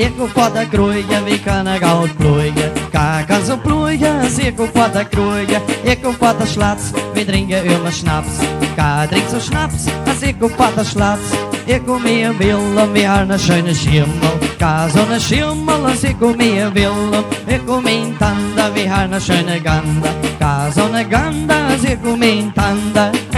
ik op dat groeien, wie kan er goud ploeien? Kijk aan zo'n ploeien, als ik op dat groeien, ik op dat slats, we drinken immer schnaps. Kijk, drink zo schnaps, als ik op dat slats, ik kom hier Willem, we haar een schöne schimmel. Kijk, zo'n schimmel, als ik kom hier Willem, ik kom in tanden, we haar een schöne ganda. Kijk, zo'n ganda, als ik kom in tanden.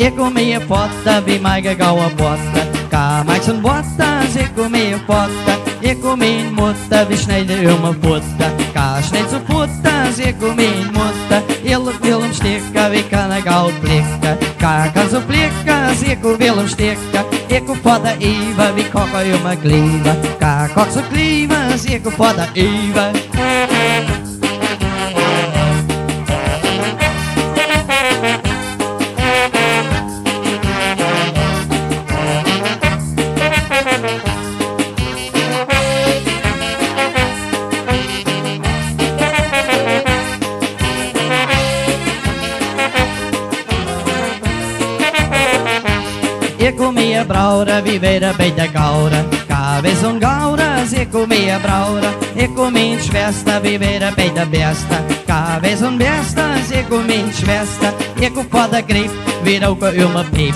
Tanda. Ik kom hier potta, wie mij gegaan potta. Ka mij zo'n potta, ik kom hier potta. Ik kom in wie snijden uw mijn potta. Ka snijdt zo'n potta, ik kom in. Heel wil hem stikken, wie kan ik oud blikken. Ka kan zo blikken, ik wil hem stikken. Ik kom potta even, wie kokken uw mijn kleven. Ka kok zo kleven, ik kom potta even. Ik kom hier brouwen, wie weet er bij de gouden. Ka we zo'n gouden, ik kom hier brouwen. Ik kom in Schwester, wie weet er bij de beste. Ka we zo'n beste, ik kom in Schwester. Ik kom voor de griep, wie roken uw mijn piep.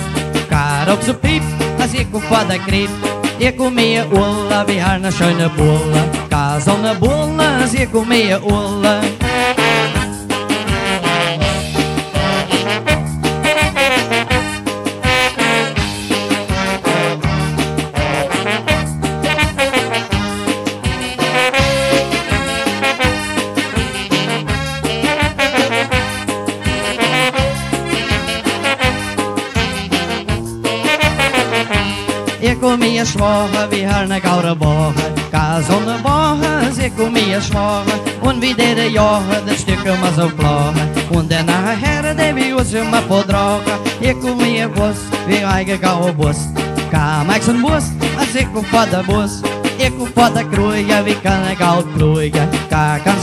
Ga sonne Woche, ich kom hier zwagen. Und wie der Jahr, das Stück immer so flachen. Und der nachher, der wie uns immer verdragen. Ich kom hier Bus, wie eigen gaue Bus. Ga maak zo'n bus, als ik kom voor de bus. Ik kom voor de kroeien, wie kan ik oud ploeien. Ga kan